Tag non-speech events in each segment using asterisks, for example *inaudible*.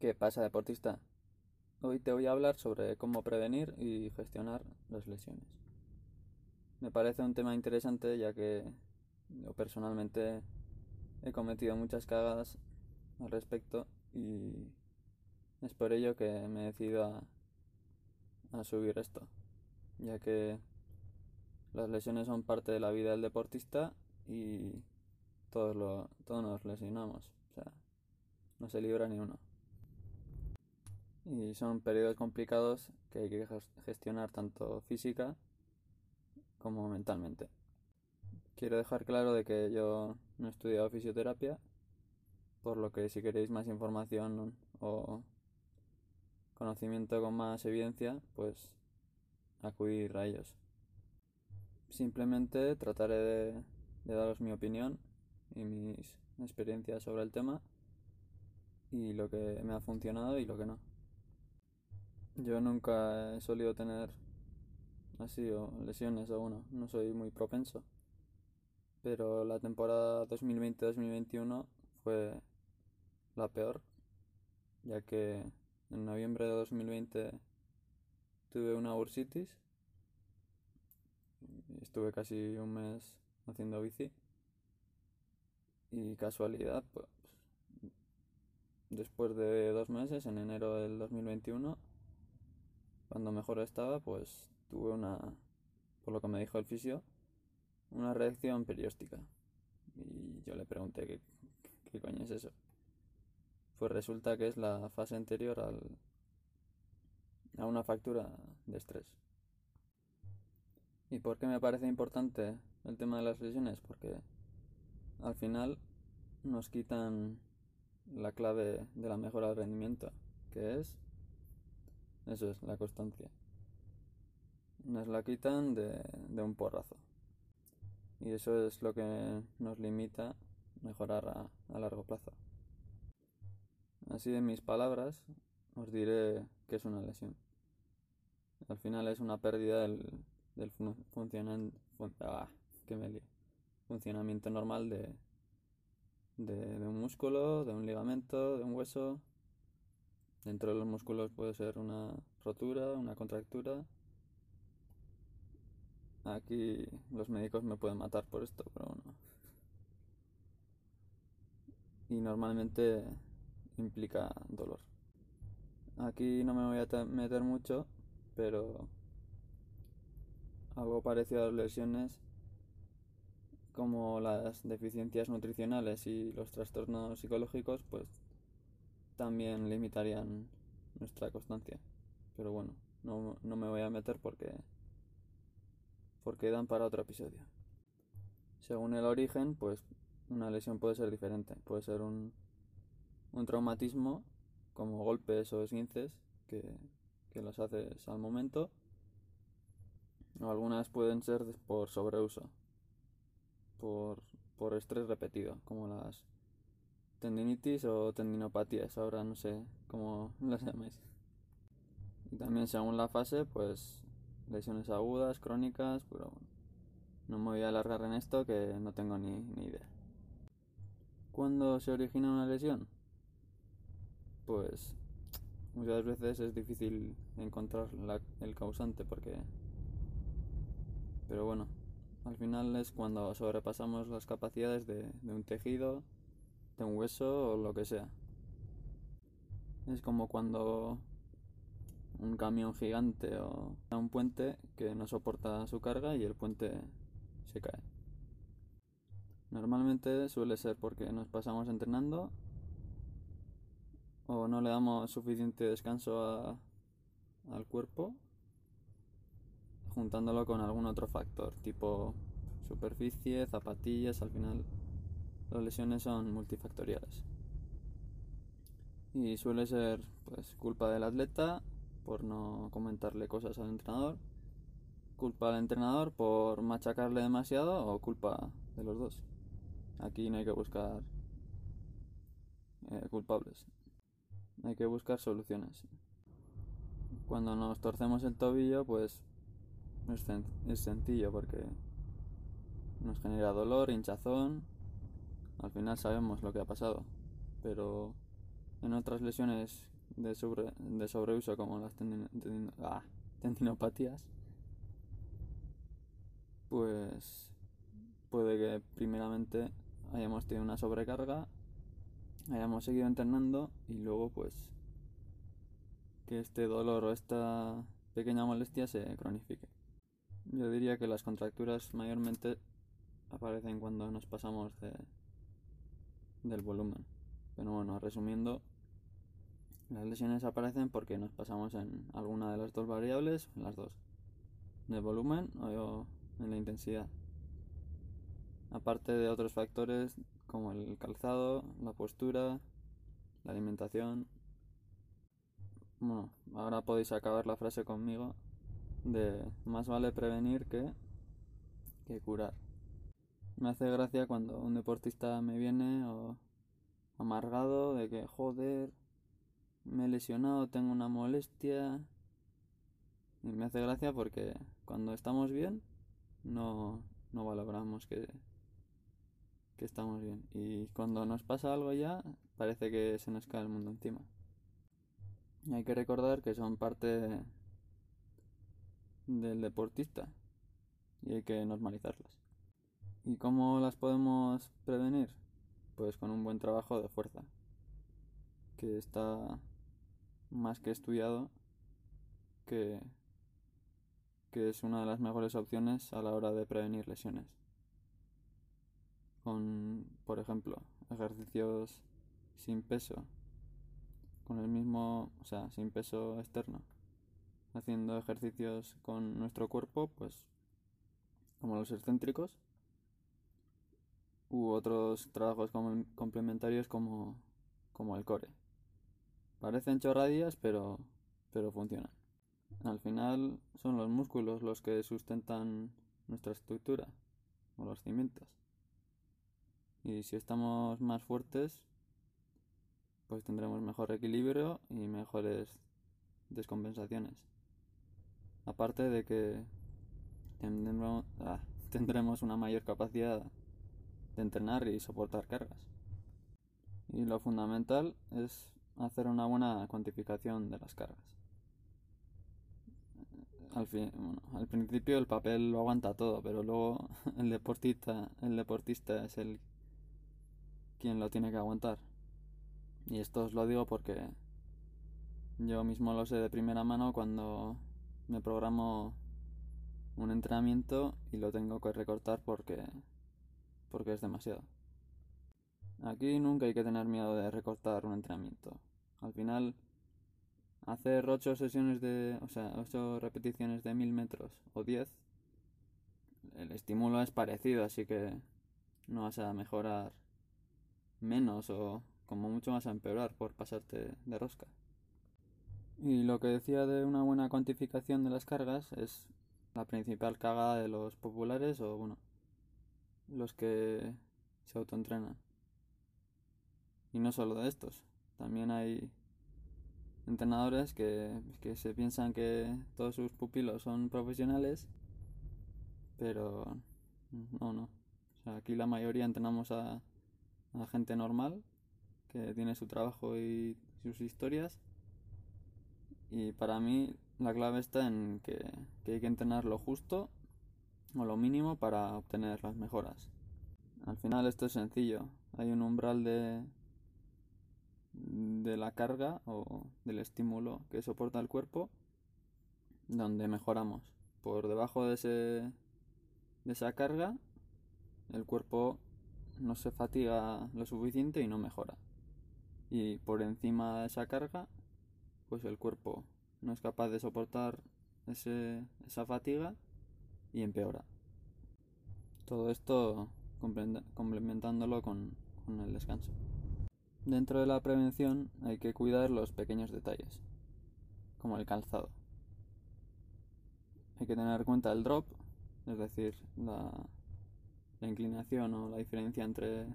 ¿Qué pasa, deportista? Hoy te voy a hablar sobre cómo prevenir y gestionar las lesiones. Me parece un tema interesante ya que yo personalmente he cometido muchas cagadas al respecto y es por ello que me he decidido a, subir esto, ya que las lesiones son parte de la vida del deportista y todos, todos nos lesionamos, o sea, no se libra ni uno. Y son periodos complicados que hay que gestionar tanto física como mentalmente. Quiero dejar claro de que yo no he estudiado fisioterapia, por lo que si queréis más información o conocimiento con más evidencia, pues acudir a ellos. Simplemente trataré de, de daros mi opinión y mis experiencias sobre el tema y lo que me ha funcionado y lo que no. Yo nunca he solido tener así o lesiones o uno, no soy muy propenso. Pero la temporada 2020-2021 fue la peor, ya que en noviembre de 2020 tuve una bursitis. Estuve casi un mes haciendo bici. Y casualidad, pues después de dos meses, en enero del 2021, cuando mejor estaba, pues tuve una, por lo que me dijo el fisio, una reacción perióstica. Y yo le pregunté qué, qué coño es eso. Pues resulta que es la fase anterior al, a una factura de estrés. ¿Y por qué me parece importante el tema de las lesiones? Porque al final nos quitan la clave de la mejora del rendimiento, que es eso es la constancia. Nos la quitan de, de un porrazo. Y eso es lo que nos limita mejorar a, a largo plazo. Así de mis palabras, os diré que es una lesión. Al final es una pérdida del, del funcionan, fun, ah, me funcionamiento normal de, de, de, un músculo, de un ligamento, de un hueso. Dentro de los músculos puede ser una rotura, una contractura. Aquí los médicos me pueden matar por esto, pero bueno. Y normalmente implica dolor. Aquí no me voy a meter mucho, pero algo parecido a las lesiones como las deficiencias nutricionales y los trastornos psicológicos, pues también limitarían nuestra constancia. Pero bueno, no, no me voy a meter porque porque dan para otro episodio. Según el origen, pues una lesión puede ser diferente. Puede ser un, un traumatismo, como golpes o esguinces, que, que los haces al momento. O algunas pueden ser por sobreuso, por, por estrés repetido, como las tendinitis o tendinopatías, ahora no sé cómo *laughs* las llamáis. Y también según la fase, pues lesiones agudas, crónicas, pero no me voy a alargar en esto que no tengo ni, ni idea. ¿Cuándo se origina una lesión? Pues muchas veces es difícil encontrar la, el causante porque... Pero bueno, al final es cuando sobrepasamos las capacidades de, de un tejido, un hueso o lo que sea. Es como cuando un camión gigante o un puente que no soporta su carga y el puente se cae. Normalmente suele ser porque nos pasamos entrenando o no le damos suficiente descanso al cuerpo juntándolo con algún otro factor tipo superficie, zapatillas, al final las lesiones son multifactoriales. Y suele ser pues culpa del atleta por no comentarle cosas al entrenador, culpa al entrenador por machacarle demasiado o culpa de los dos. Aquí no hay que buscar eh, culpables, hay que buscar soluciones. Cuando nos torcemos el tobillo, pues es, es sencillo porque nos genera dolor, hinchazón. Al final sabemos lo que ha pasado, pero en otras lesiones de, sobre, de sobreuso como las ah, tendinopatías, pues puede que primeramente hayamos tenido una sobrecarga, hayamos seguido entrenando y luego pues que este dolor o esta pequeña molestia se cronifique. Yo diría que las contracturas mayormente aparecen cuando nos pasamos de, del volumen. Pero bueno, resumiendo, las lesiones aparecen porque nos pasamos en alguna de las dos variables en las dos. De volumen o en la intensidad. Aparte de otros factores como el calzado, la postura, la alimentación. Bueno, ahora podéis acabar la frase conmigo de más vale prevenir que, que curar. Me hace gracia cuando un deportista me viene amargado de que joder, me he lesionado, tengo una molestia. Y me hace gracia porque cuando estamos bien no, no valoramos que, que estamos bien. Y cuando nos pasa algo ya, parece que se nos cae el mundo encima. Y hay que recordar que son parte del deportista y hay que normalizarlas. ¿Y cómo las podemos prevenir? Pues con un buen trabajo de fuerza, que está más que estudiado que, que es una de las mejores opciones a la hora de prevenir lesiones. Con, por ejemplo, ejercicios sin peso, con el mismo, o sea, sin peso externo, haciendo ejercicios con nuestro cuerpo, pues como los excéntricos, u otros trabajos complementarios como, como el core. Parecen chorradías, pero, pero funcionan. Al final son los músculos los que sustentan nuestra estructura o los cimientos. Y si estamos más fuertes, pues tendremos mejor equilibrio y mejores descompensaciones. Aparte de que tendremos, ah, tendremos una mayor capacidad de entrenar y soportar cargas. Y lo fundamental es hacer una buena cuantificación de las cargas. Al, fin, al principio el papel lo aguanta todo, pero luego *laughs* el deportista, el deportista es el quien lo tiene que aguantar. Y esto os lo digo porque yo mismo lo sé de primera mano cuando me programo un entrenamiento y lo tengo que recortar porque porque es demasiado. Aquí nunca hay que tener miedo de recortar un entrenamiento. Al final, hacer 8 sesiones de, o sea, 8 repeticiones de 1000 metros o 10, el estímulo es parecido, así que no vas a mejorar menos o como mucho más a empeorar por pasarte de rosca. Y lo que decía de una buena cuantificación de las cargas es la principal cagada de los populares o bueno, los que se autoentrenan. Y no solo de estos, también hay entrenadores que, se piensan que todos sus pupilos son profesionales, pero no, no. aquí la mayoría entrenamos a, a gente normal que tiene su trabajo y sus historias. Y para mí la clave está en que, que hay que entrenar lo justo o lo mínimo para obtener las mejoras. Al final esto es sencillo. Hay un umbral de, de la carga o del estímulo que soporta el cuerpo donde mejoramos. Por debajo de, ese, de esa carga el cuerpo no se fatiga lo suficiente y no mejora. Y por encima de esa carga pues el cuerpo no es capaz de soportar ese, esa fatiga y empeora. Todo esto complementándolo con, el descanso. Dentro de la prevención hay que cuidar los pequeños detalles, como el calzado. Hay que tener en cuenta el drop, es decir, la, la inclinación o la diferencia entre,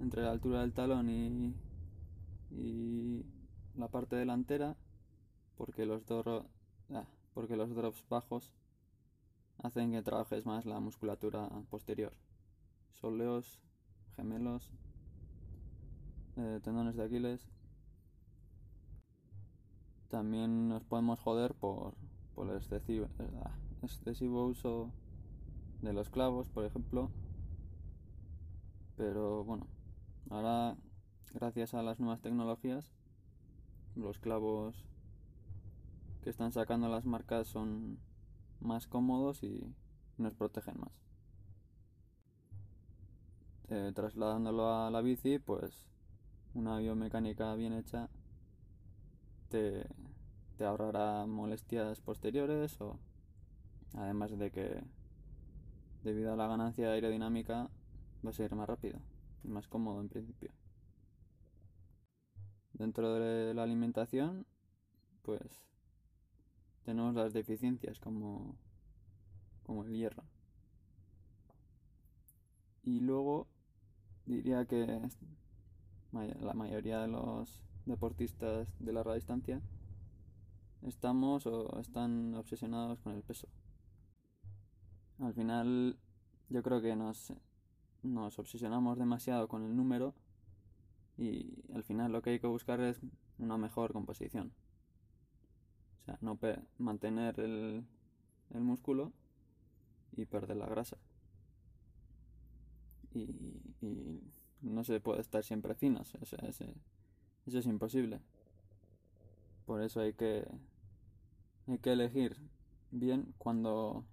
entre la altura del talón y, y la parte delantera, porque los, ah, porque los drops bajos hacen que trabajes más la musculatura posterior. Soleos, gemelos, eh, tendones de Aquiles también nos podemos joder por, por el excesivo, excesivo uso de los clavos, por ejemplo. Pero bueno, ahora gracias a las nuevas tecnologías, los clavos que están sacando las marcas son más cómodos y nos protegen más. Eh, trasladándolo a la bici, pues una biomecánica bien hecha te, te ahorrará molestias posteriores o además de que debido a la ganancia aerodinámica va a ser más rápido y más cómodo en principio. Dentro de la alimentación, pues tenemos las deficiencias como, como el hierro. Y luego diría que la mayoría de los deportistas de larga distancia estamos o están obsesionados con el peso. Al final yo creo que nos, nos obsesionamos demasiado con el número y al final lo que hay que buscar es una mejor composición. Sea, no mantener el, el músculo y perder la grasa. Y, no se puede estar siempre finos, eso es imposible. Por eso hay que, hay que elegir bien cuando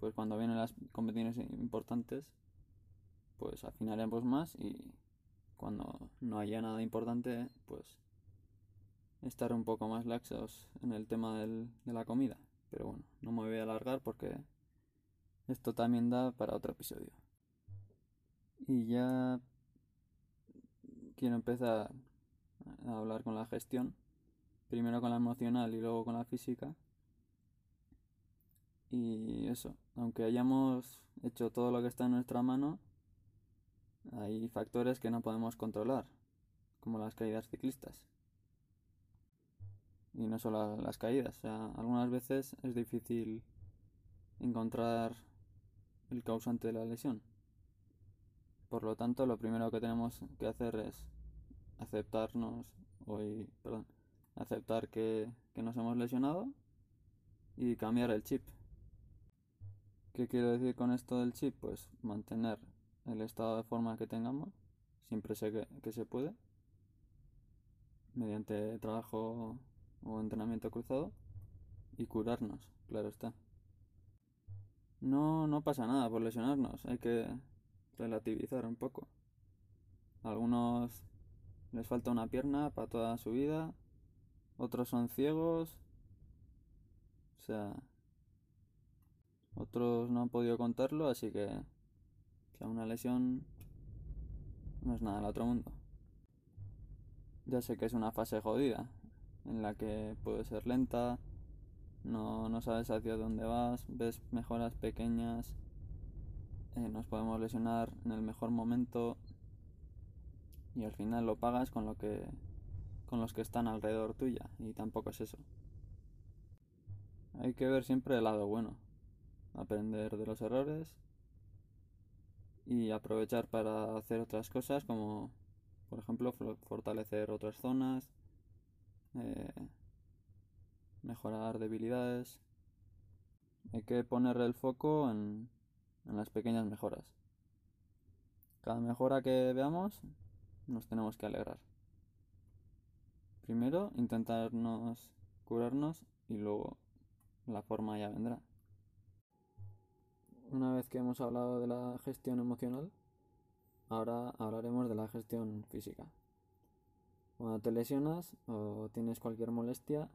pues cuando vienen las competiciones importantes pues afinaremos más y cuando no haya nada importante pues estar un poco más laxos en el tema de la comida. Pero bueno no me voy a alargar porque esto también da para otro episodio. Y ya quiero empezar a hablar con la gestión. Primero con la emocional y luego con la física. Y eso, aunque hayamos hecho todo lo que está en nuestra mano, hay factores que no podemos controlar, como las caídas ciclistas. Y no solo las caídas, o sea, algunas veces es difícil encontrar el causante de la lesión. Por lo tanto, lo primero que tenemos que hacer es aceptarnos, hoy, perdón, aceptar que, que nos hemos lesionado y cambiar el chip. ¿Qué quiero decir con esto del chip? Pues mantener el estado de forma que tengamos, siempre sé que, se puede, mediante trabajo o entrenamiento cruzado, y curarnos, claro está. No, no pasa nada por lesionarnos, hay que relativizar un poco. A algunos les falta una pierna para toda su vida, otros son ciegos, o sea, otros no han podido contarlo, así que, que una lesión no es nada del otro mundo. Ya sé que es una fase jodida, en la que puede ser lenta, no, no sabes hacia dónde vas, ves mejoras pequeñas, eh, nos podemos lesionar en el mejor momento y al final lo pagas con lo que con los que están alrededor tuya y tampoco es eso. Hay que ver siempre el lado bueno aprender de los errores y aprovechar para hacer otras cosas como por ejemplo fortalecer otras zonas, eh, mejorar debilidades. Hay que poner el foco en, en las pequeñas mejoras. Cada mejora que veamos nos tenemos que alegrar. Primero intentarnos curarnos y luego la forma ya vendrá. Una vez que hemos hablado de la gestión emocional, ahora hablaremos de la gestión física. Cuando te lesionas o tienes cualquier molestia,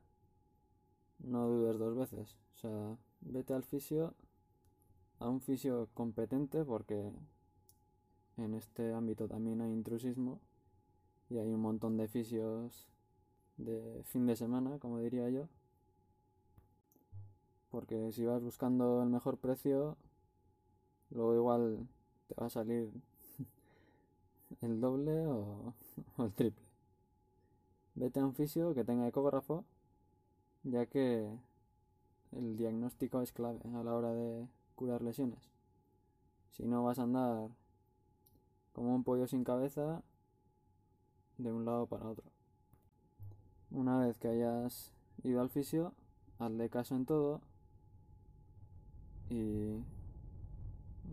no dudes dos veces. O sea, vete al fisio, a un fisio competente porque en este ámbito también hay intrusismo y hay un montón de fisios de fin de semana, como diría yo. Porque si vas buscando el mejor precio, Luego igual te va a salir *laughs* el doble o, el triple. Vete a un fisio que tenga ecógrafo, ya que el diagnóstico es clave a la hora de curar lesiones. Si no vas a andar como un pollo sin cabeza de un lado para otro. una vez que hayas ido al fisio, hazle caso en todo y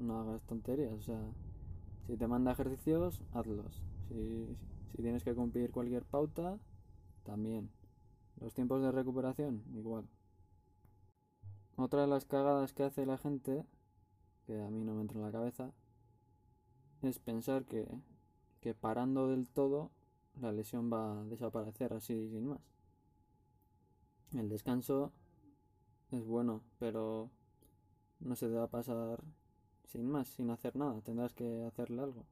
no hagas tonterías. O sea, si te manda ejercicios, hazlos. Si, si tienes que cumplir cualquier pauta, también. Los tiempos de recuperación, igual. Otra de las cagadas que hace la gente, que a mí no me entra en la cabeza, es pensar que, que parando del todo la lesión va a desaparecer así sin más. El descanso es bueno, pero no se te va a pasar sin más, sin hacer nada. Tendrás que hacerle algo.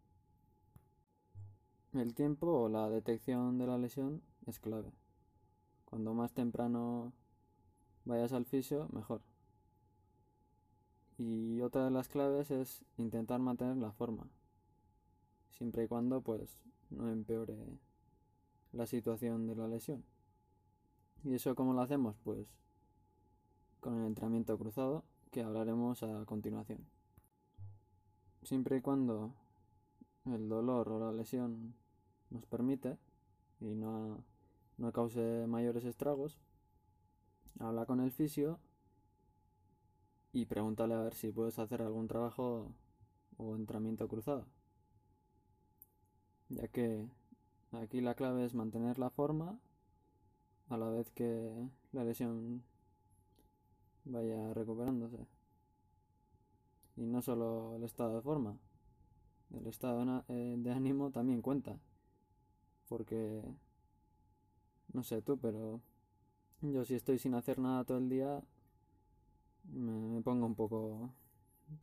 El tiempo o la detección de la lesión es clave. Cuando más temprano vayas al fisio, mejor. Y otra de las claves es intentar mantener la forma. Siempre y cuando pues no empeore la situación de la lesión. ¿Y eso cómo lo hacemos? Pues con el entrenamiento cruzado que hablaremos a continuación. Siempre y cuando el dolor o la lesión nos permite y no, no cause mayores estragos, habla con el fisio y pregúntale a ver si puedes hacer algún trabajo o entrenamiento cruzado. Ya que aquí la clave es mantener la forma a la vez que la lesión vaya recuperándose. Y no solo el estado de forma, el estado eh, de ánimo también cuenta. Porque, no sé tú, pero yo si estoy sin hacer nada todo el día, me, pongo un poco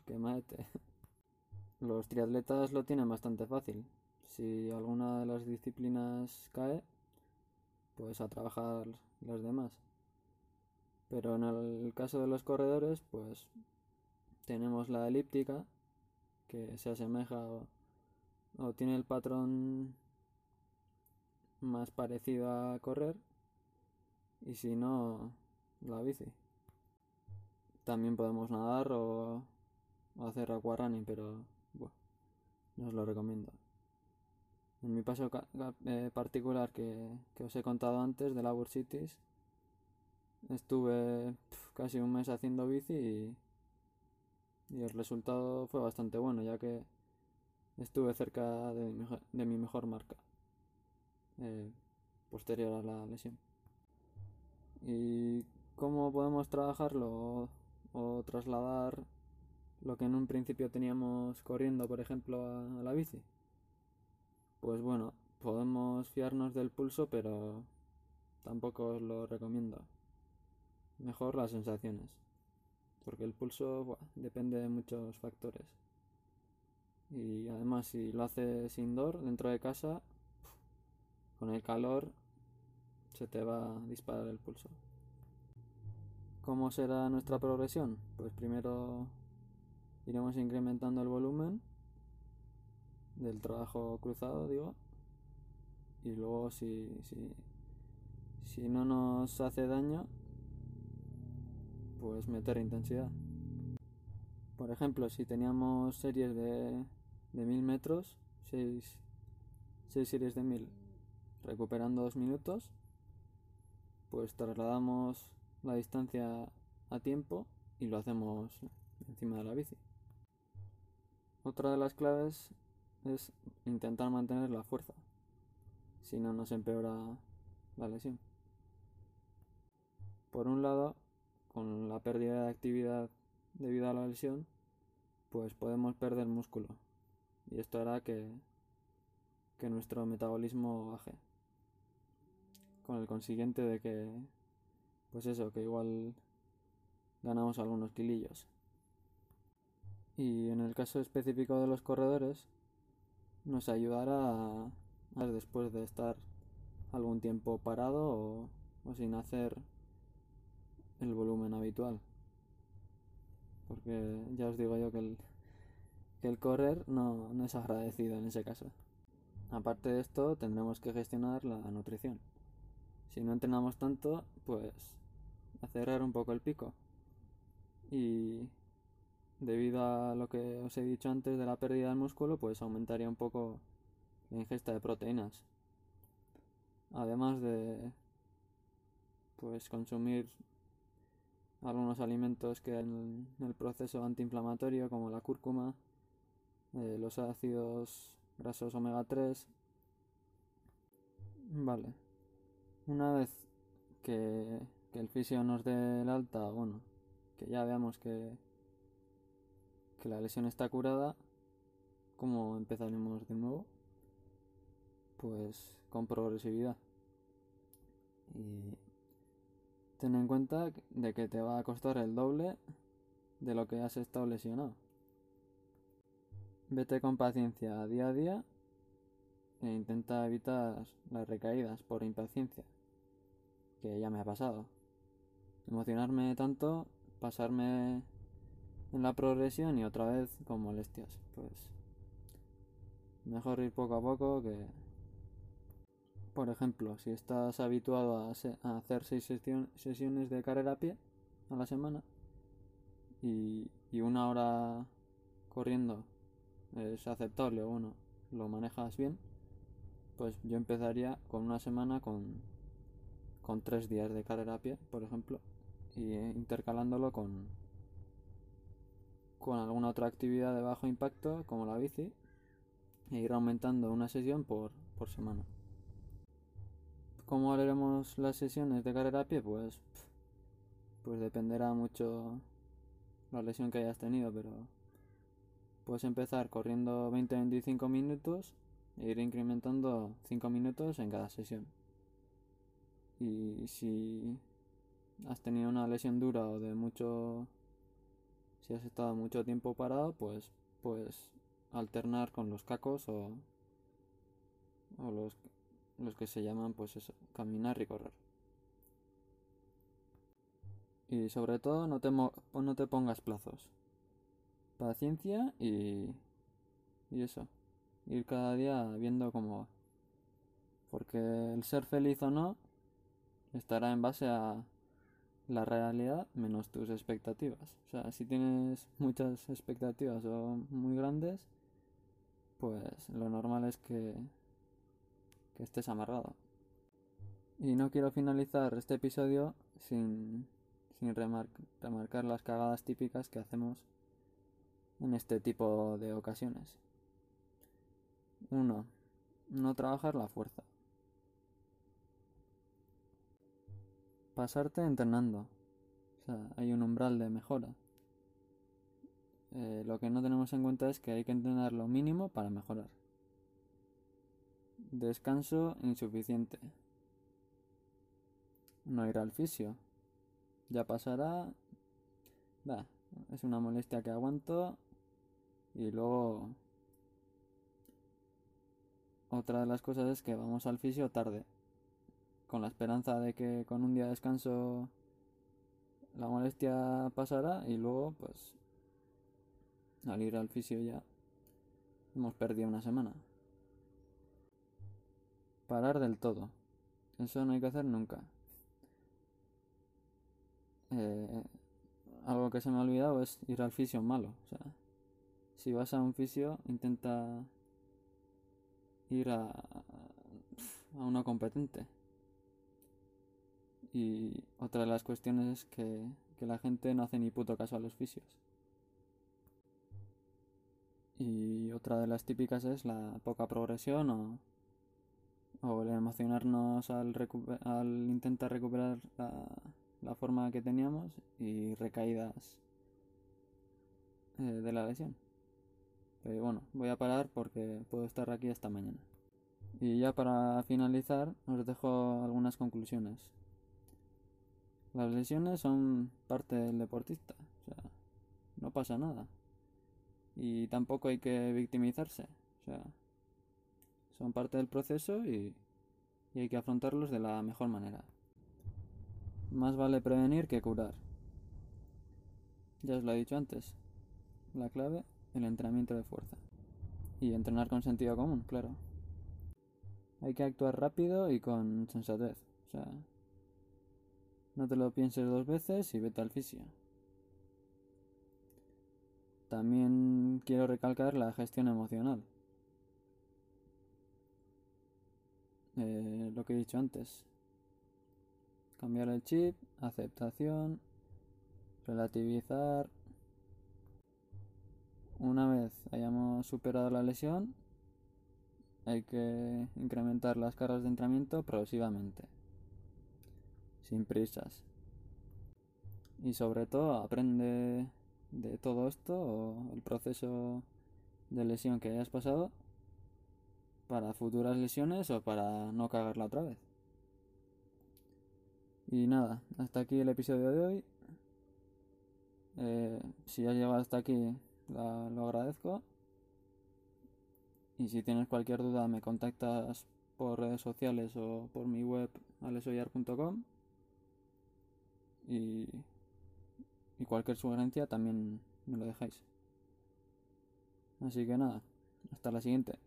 quemate. *laughs* Los triatletas lo tienen bastante fácil. Si alguna de las disciplinas cae, pues a trabajar las demás. Pero en el caso de los corredores, pues tenemos la elíptica, que se asemeja o, tiene el patrón más parecido a correr, y si no, la bici. También podemos nadar o, hacer aquarunning, pero bueno, no os lo recomiendo. En mi paso eh, particular que, os he contado antes de la bursitis, estuve casi un mes haciendo bici y, el resultado fue bastante bueno, ya que estuve cerca de mi mejor, marca eh, posterior a la lesión. ¿Y cómo podemos trabajarlo o, trasladar lo que en un principio teníamos corriendo, por ejemplo, a la bici? Pues bueno, podemos fiarnos del pulso, pero tampoco os lo recomiendo. Mejor las sensaciones, porque el pulso depende de muchos factores. Y además si lo haces indoor, dentro de casa, con el calor se te va a disparar el pulso. ¿Cómo será nuestra progresión? Pues primero iremos incrementando el volumen del trabajo cruzado, digo. Y luego si, si, si no nos hace daño, pues meter intensidad. Por ejemplo, si teníamos series de, de 1000 metros, 6, 6 series de 1000, recuperando 2 minutos, pues trasladamos la distancia a tiempo y lo hacemos encima de la bici. Otra de las claves es intentar mantener la fuerza, si no nos empeora la lesión. Por un lado, con la pérdida de actividad debido a la lesión, pues podemos perder músculo y esto hará que, que nuestro metabolismo baje. Con el consiguiente de que, pues eso, que igual ganamos algunos kilillos. Y en el caso específico de los corredores, nos ayudará a, después de estar algún tiempo parado o, sin hacer el volumen habitual. Porque ya os digo yo que el, correr no, no es agradecido en ese caso. Aparte de esto, tendremos que gestionar la nutrición. Si no entrenamos tanto, pues acerrar un poco el pico. Y debido a lo que os he dicho antes de la pérdida del músculo, pues aumentaría un poco la ingesta de proteínas. Además de, pues consumir algunos alimentos que en el proceso antiinflamatorio como la cúrcuma, eh, los ácidos grasos omega 3. Vale. Una vez que, el fisio nos dé el alta, bueno, que ya veamos que, que la lesión está curada, ¿cómo empezaremos de nuevo? Pues con progresividad. Y ten en cuenta de que te va a costar el doble de lo que has estado lesionado. Vete con paciencia día a día e intenta evitar las recaídas por impaciencia, que ya me ha pasado. Emocionarme tanto, pasarme en la progresión y otra vez con molestias. Pues mejor ir poco a poco que... Por ejemplo, si estás habituado a, hacer seis sesiones de carrera a pie a la semana y, y una hora corriendo es aceptable o bueno, lo manejas bien, pues yo empezaría con una semana con, con tres días de carrera a pie, por ejemplo, y intercalándolo con, con alguna otra actividad de bajo impacto como la bici e ir aumentando una sesión por, por semana. ¿Cómo haremos las sesiones de carrera a pie? Pues, pues dependerá mucho la lesión que hayas tenido, pero puedes empezar corriendo 20-25 minutos e ir incrementando 5 minutos en cada sesión. Y si has tenido una lesión dura o de mucho si has estado mucho tiempo parado, pues puedes alternar con los cacos o, o los, los que se llaman pues eso, caminar y correr. Y sobre todo no te, no te pongas plazos. Paciencia y, y eso. Ir cada día viendo cómo va. Porque el ser feliz o no estará en base a la realidad menos tus expectativas. O sea, si tienes muchas expectativas o muy grandes, pues lo normal es que, que estés amarrado. Y no quiero finalizar este episodio sin, sin remarcar las cagadas típicas que hacemos en este tipo de ocasiones. Uno, no trabajar la fuerza. Pasarte entrenando. O sea, hay un umbral de mejora. Eh, lo que no tenemos en cuenta es que hay que entrenar lo mínimo para mejorar. Descanso insuficiente. No ir al fisio. Ya pasará. Va, es una molestia que aguanto. Y luego. Otra de las cosas es que vamos al fisio tarde con la esperanza de que con un día de descanso la molestia pasará y luego pues al ir al fisio ya hemos perdido una semana. Parar del todo. Eso no hay que hacer nunca. Eh, algo que se me ha olvidado es ir al fisio malo. O sea, si vas a un fisio, intenta ir a, a uno competente. Y otra de las cuestiones es que, la gente no hace ni puto caso a los fisios. Y otra de las típicas es la poca progresión o, o el emocionarnos al, al intentar recuperar la, la, forma que teníamos y recaídas eh, de la lesión. Pero bueno, voy a parar porque puedo estar aquí hasta mañana. Y ya para finalizar os dejo algunas conclusiones. Las lesiones son parte del deportista, o sea, no pasa nada. Y tampoco hay que victimizarse, o sea, son parte del proceso y, y hay que afrontarlos de la mejor manera. Más vale prevenir que curar. Ya os lo he dicho antes. La clave, el entrenamiento de fuerza. Y entrenar con sentido común, claro. Hay que actuar rápido y con sensatez. O sea, no te lo pienses dos veces y vete al fisio. También quiero recalcar la gestión emocional. Eh, lo que he dicho antes. cambiar el chip, aceptación, relativizar. Una vez hayamos superado la lesión, hay que incrementar las cargas de entrenamiento progresivamente, sin prisas. Y sobre todo aprende de todo esto o el proceso de lesión que hayas pasado para futuras lesiones o para no cagarla otra vez. Y nada, hasta aquí el episodio de hoy. Eh, si has llegado hasta aquí, lo agradezco. Y si tienes cualquier duda, me contactas por redes sociales o por mi web alesoyar.com. Y, y cualquier sugerencia también me lo dejáis. Así que nada, hasta la siguiente.